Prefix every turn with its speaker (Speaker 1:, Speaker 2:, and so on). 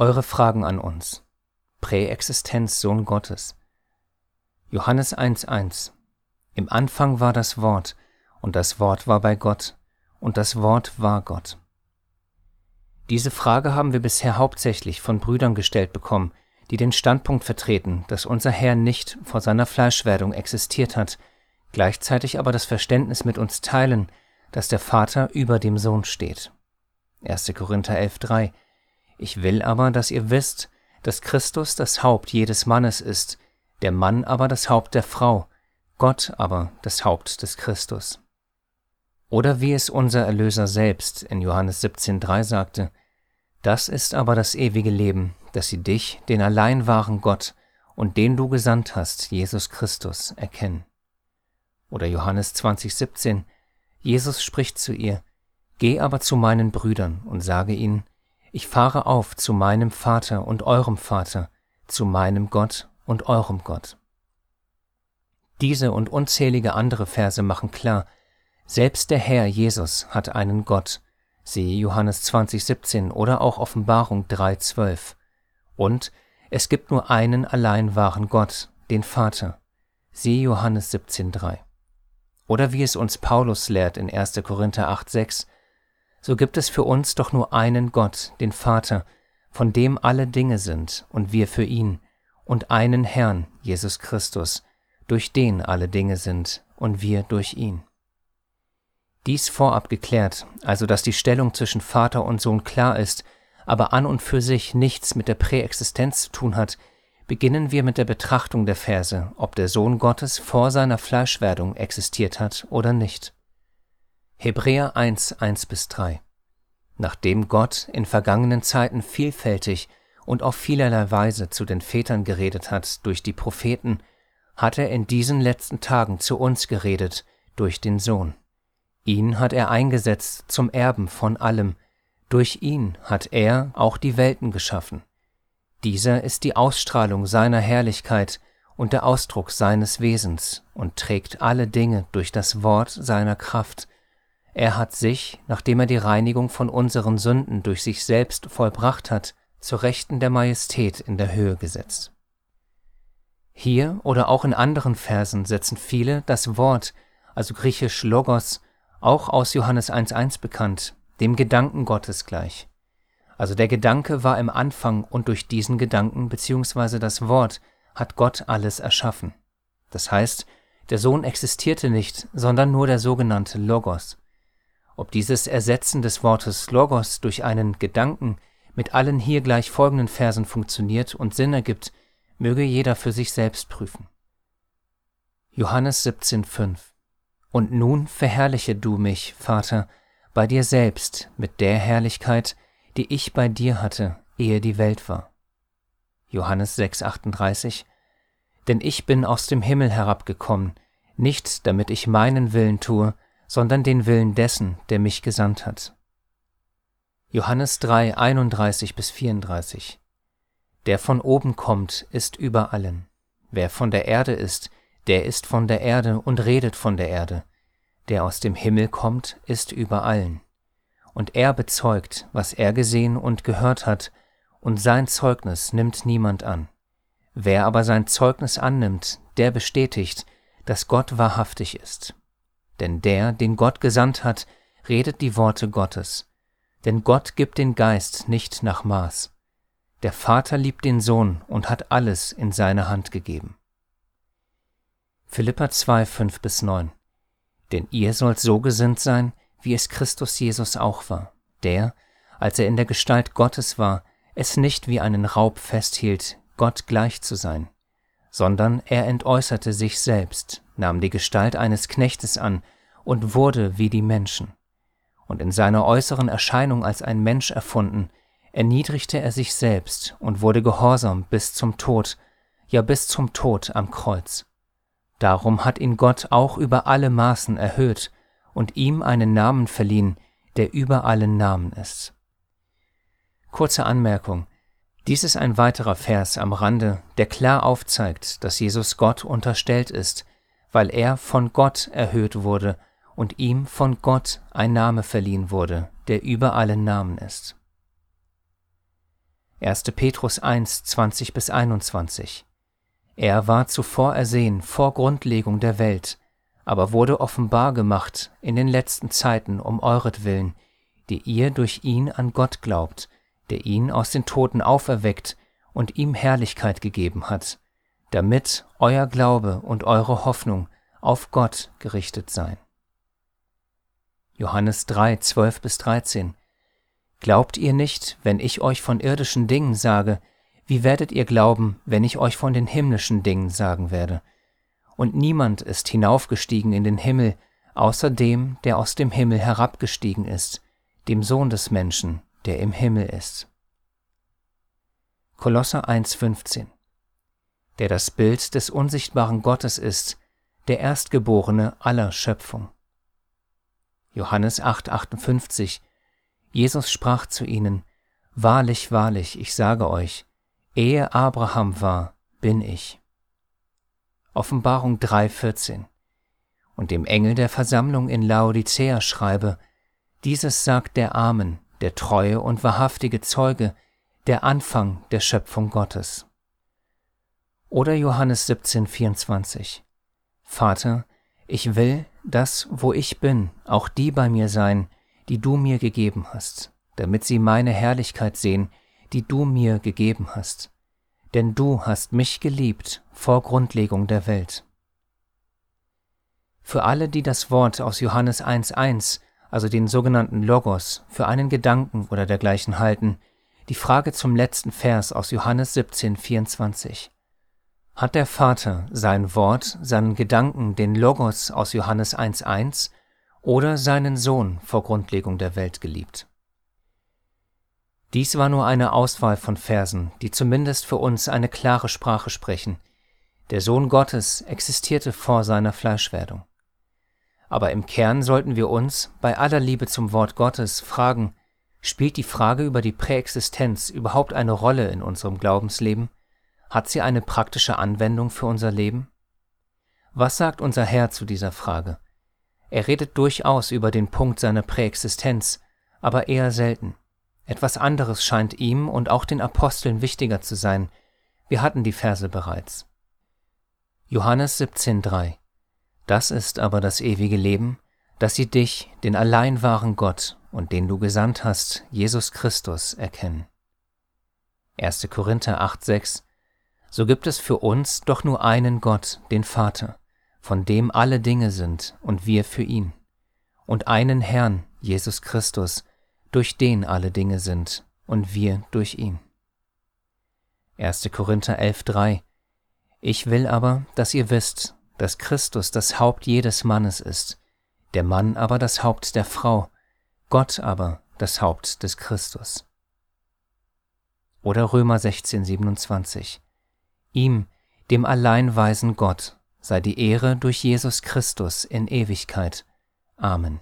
Speaker 1: Eure Fragen an uns. Präexistenz Sohn Gottes. Johannes 1.1 Im Anfang war das Wort, und das Wort war bei Gott, und das Wort war Gott. Diese Frage haben wir bisher hauptsächlich von Brüdern gestellt bekommen, die den Standpunkt vertreten, dass unser Herr nicht vor seiner Fleischwerdung existiert hat, gleichzeitig aber das Verständnis mit uns teilen, dass der Vater über dem Sohn steht. 1. Korinther 11.3 Ich will aber, dass ihr wisst, dass Christus das Haupt jedes Mannes ist, der Mann aber das Haupt der Frau, Gott aber das Haupt des Christus. Oder wie es unser Erlöser selbst in Johannes 17.3 sagte, das ist aber das ewige Leben, dass sie dich, den allein wahren Gott und den du gesandt hast, Jesus Christus, erkennen. Oder Johannes 20,17 Jesus spricht zu ihr, Geh aber zu meinen Brüdern und sage ihnen, ich fahre auf zu meinem Vater und eurem Vater, zu meinem Gott und eurem Gott. Diese und unzählige andere Verse machen klar, selbst der Herr Jesus hat einen Gott, siehe Johannes 20,17 oder auch Offenbarung 3,12. Und es gibt nur einen allein wahren Gott, den Vater, siehe Johannes 17,3. Oder wie es uns Paulus lehrt in 1. Korinther 8,6, so gibt es für uns doch nur einen Gott, den Vater, von dem alle Dinge sind und wir für ihn, und einen Herrn, Jesus Christus, durch den alle Dinge sind und wir durch ihn. Dies vorab geklärt, also dass die Stellung zwischen Vater und Sohn klar ist, aber an und für sich nichts mit der Präexistenz zu tun hat, beginnen wir mit der Betrachtung der Verse, ob der Sohn Gottes vor seiner Fleischwerdung existiert hat oder nicht. Hebräer 1, 1 bis 3 Nachdem Gott in vergangenen Zeiten vielfältig und auf vielerlei Weise zu den Vätern geredet hat durch die Propheten, hat er in diesen letzten Tagen zu uns geredet durch den Sohn. Ihn hat er eingesetzt zum Erben von allem, durch ihn hat er auch die Welten geschaffen. Dieser ist die Ausstrahlung seiner Herrlichkeit und der Ausdruck seines Wesens und trägt alle Dinge durch das Wort seiner Kraft. Er hat sich, nachdem er die Reinigung von unseren Sünden durch sich selbst vollbracht hat, zur Rechten der Majestät in der Höhe gesetzt. Hier oder auch in anderen Versen setzen viele das Wort, also griechisch Logos, auch aus Johannes 1.1 bekannt, dem Gedanken Gottes gleich. Also der Gedanke war im Anfang und durch diesen Gedanken bzw. das Wort hat Gott alles erschaffen. Das heißt, der Sohn existierte nicht, sondern nur der sogenannte Logos. Ob dieses Ersetzen des Wortes Logos durch einen Gedanken mit allen hier gleich folgenden Versen funktioniert und Sinn ergibt, möge jeder für sich selbst prüfen. Johannes 17,5 Und nun verherrliche du mich, Vater, bei dir selbst mit der Herrlichkeit, die ich bei dir hatte, ehe die Welt war. Johannes 6,38 Denn ich bin aus dem Himmel herabgekommen, nicht damit ich meinen Willen tue, sondern den Willen dessen, der mich gesandt hat. Johannes 3, 31 bis 34 Der von oben kommt, ist über allen. Wer von der Erde ist, der ist von der Erde und redet von der Erde. Der aus dem Himmel kommt, ist über allen und er bezeugt, was er gesehen und gehört hat, und sein Zeugnis nimmt niemand an. Wer aber sein Zeugnis annimmt, der bestätigt, dass Gott wahrhaftig ist. Denn der, den Gott gesandt hat, redet die Worte Gottes. Denn Gott gibt den Geist nicht nach Maß. Der Vater liebt den Sohn und hat alles in seine Hand gegeben. Philippa 2, 5 bis 9 Denn ihr sollt so gesinnt sein, wie es Christus Jesus auch war, der, als er in der Gestalt Gottes war, es nicht wie einen Raub festhielt, Gott gleich zu sein, sondern er entäußerte sich selbst, nahm die Gestalt eines Knechtes an und wurde wie die Menschen. Und in seiner äußeren Erscheinung als ein Mensch erfunden, erniedrigte er sich selbst und wurde gehorsam bis zum Tod, ja bis zum Tod am Kreuz. Darum hat ihn Gott auch über alle Maßen erhöht und ihm einen Namen verliehen, der über allen Namen ist. Kurze Anmerkung. Dies ist ein weiterer Vers am Rande, der klar aufzeigt, dass Jesus Gott unterstellt ist, weil er von Gott erhöht wurde und ihm von Gott ein Name verliehen wurde, der über allen Namen ist. 1. Petrus 1, 20 bis 21. Er war zuvor ersehen vor Grundlegung der Welt, aber wurde offenbar gemacht in den letzten Zeiten um euretwillen, die ihr durch ihn an Gott glaubt, der ihn aus den Toten auferweckt und ihm Herrlichkeit gegeben hat, damit euer Glaube und eure Hoffnung auf Gott gerichtet seien. Johannes 3, 12 bis 13 Glaubt ihr nicht, wenn ich euch von irdischen Dingen sage, wie werdet ihr glauben, wenn ich euch von den himmlischen Dingen sagen werde? Und niemand ist hinaufgestiegen in den Himmel, außer dem, der aus dem Himmel herabgestiegen ist, dem Sohn des Menschen, der im Himmel ist. Kolosser 1,15 Der das Bild des unsichtbaren Gottes ist, der Erstgeborene aller Schöpfung. Johannes 8,58 Jesus sprach zu ihnen, Wahrlich, wahrlich, ich sage euch, ehe Abraham war, bin ich. Offenbarung 3,14 Und dem Engel der Versammlung in Laodicea schreibe, Dieses sagt der Amen, der treue und wahrhaftige Zeuge, der Anfang der Schöpfung Gottes. Oder Johannes 17,24 Vater, ich will, dass, wo ich bin, auch die bei mir sein, die du mir gegeben hast, damit sie meine Herrlichkeit sehen, die du mir gegeben hast. Denn du hast mich geliebt vor Grundlegung der Welt. Für alle, die das Wort aus Johannes 1.1, also den sogenannten Logos, für einen Gedanken oder dergleichen halten, die Frage zum letzten Vers aus Johannes 17.24. Hat der Vater sein Wort, seinen Gedanken, den Logos aus Johannes 1.1 oder seinen Sohn vor Grundlegung der Welt geliebt. Dies war nur eine Auswahl von Versen, die zumindest für uns eine klare Sprache sprechen. Der Sohn Gottes existierte vor seiner Fleischwerdung. Aber im Kern sollten wir uns, bei aller Liebe zum Wort Gottes, fragen, spielt die Frage über die Präexistenz überhaupt eine Rolle in unserem Glaubensleben? Hat sie eine praktische Anwendung für unser Leben? Was sagt unser Herr zu dieser Frage? Er redet durchaus über den Punkt seiner Präexistenz, aber eher selten. Etwas anderes scheint ihm und auch den Aposteln wichtiger zu sein. Wir hatten die Verse bereits. Johannes 17,3 Das ist aber das ewige Leben, dass sie dich, den allein wahren Gott und den du gesandt hast, Jesus Christus, erkennen. 1. Korinther 8,6 So gibt es für uns doch nur einen Gott, den Vater, von dem alle Dinge sind und wir für ihn, und einen Herrn, Jesus Christus, durch den alle Dinge sind und wir durch ihn. 1. Korinther 11.3 Ich will aber, dass ihr wisst, dass Christus das Haupt jedes Mannes ist, der Mann aber das Haupt der Frau, Gott aber das Haupt des Christus. Oder Römer 16.27 Ihm, dem allein weisen Gott, sei die Ehre durch Jesus Christus in Ewigkeit. Amen.